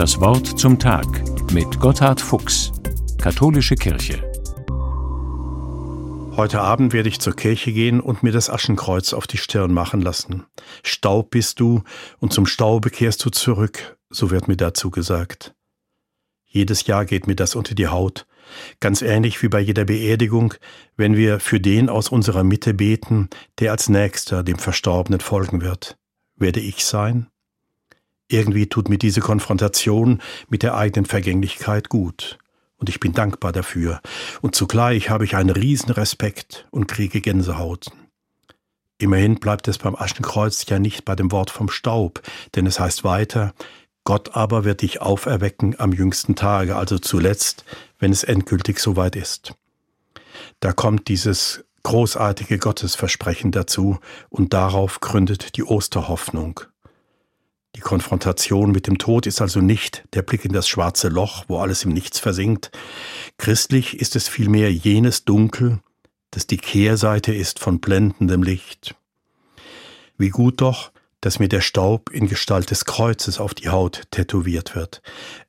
Das Wort zum Tag mit Gotthard Fuchs, Katholische Kirche. Heute Abend werde ich zur Kirche gehen und mir das Aschenkreuz auf die Stirn machen lassen. Staub bist du und zum Staube kehrst du zurück, so wird mir dazu gesagt. Jedes Jahr geht mir das unter die Haut, ganz ähnlich wie bei jeder Beerdigung, wenn wir für den aus unserer Mitte beten, der als nächster dem Verstorbenen folgen wird. Werde ich sein? Irgendwie tut mir diese Konfrontation mit der eigenen Vergänglichkeit gut. Und ich bin dankbar dafür. Und zugleich habe ich einen riesen Respekt und kriege Gänsehaut. Immerhin bleibt es beim Aschenkreuz ja nicht bei dem Wort vom Staub, denn es heißt weiter, Gott aber wird dich auferwecken am jüngsten Tage, also zuletzt, wenn es endgültig soweit ist. Da kommt dieses großartige Gottesversprechen dazu und darauf gründet die Osterhoffnung. Die Konfrontation mit dem Tod ist also nicht der Blick in das schwarze Loch, wo alles im Nichts versinkt. Christlich ist es vielmehr jenes Dunkel, das die Kehrseite ist von blendendem Licht. Wie gut doch, dass mir der Staub in Gestalt des Kreuzes auf die Haut tätowiert wird.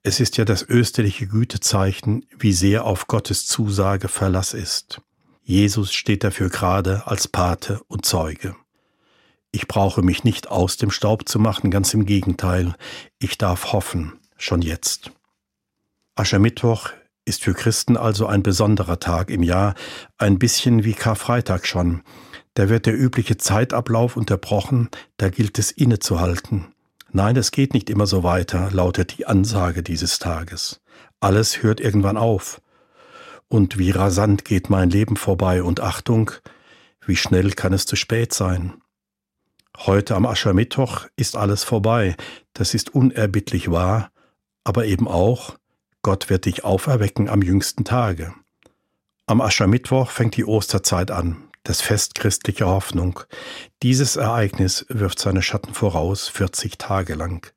Es ist ja das österliche Gütezeichen, wie sehr auf Gottes Zusage Verlass ist. Jesus steht dafür gerade als Pate und Zeuge. Ich brauche mich nicht aus dem Staub zu machen, ganz im Gegenteil. Ich darf hoffen, schon jetzt. Aschermittwoch ist für Christen also ein besonderer Tag im Jahr, ein bisschen wie Karfreitag schon. Da wird der übliche Zeitablauf unterbrochen, da gilt es innezuhalten. Nein, es geht nicht immer so weiter, lautet die Ansage dieses Tages. Alles hört irgendwann auf. Und wie rasant geht mein Leben vorbei und Achtung, wie schnell kann es zu spät sein. Heute am Aschermittwoch ist alles vorbei, das ist unerbittlich wahr, aber eben auch, Gott wird dich auferwecken am jüngsten Tage. Am Aschermittwoch fängt die Osterzeit an, das Fest christlicher Hoffnung. Dieses Ereignis wirft seine Schatten voraus 40 Tage lang.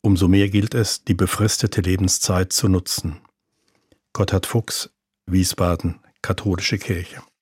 Umso mehr gilt es, die befristete Lebenszeit zu nutzen. Gotthard Fuchs, Wiesbaden, Katholische Kirche.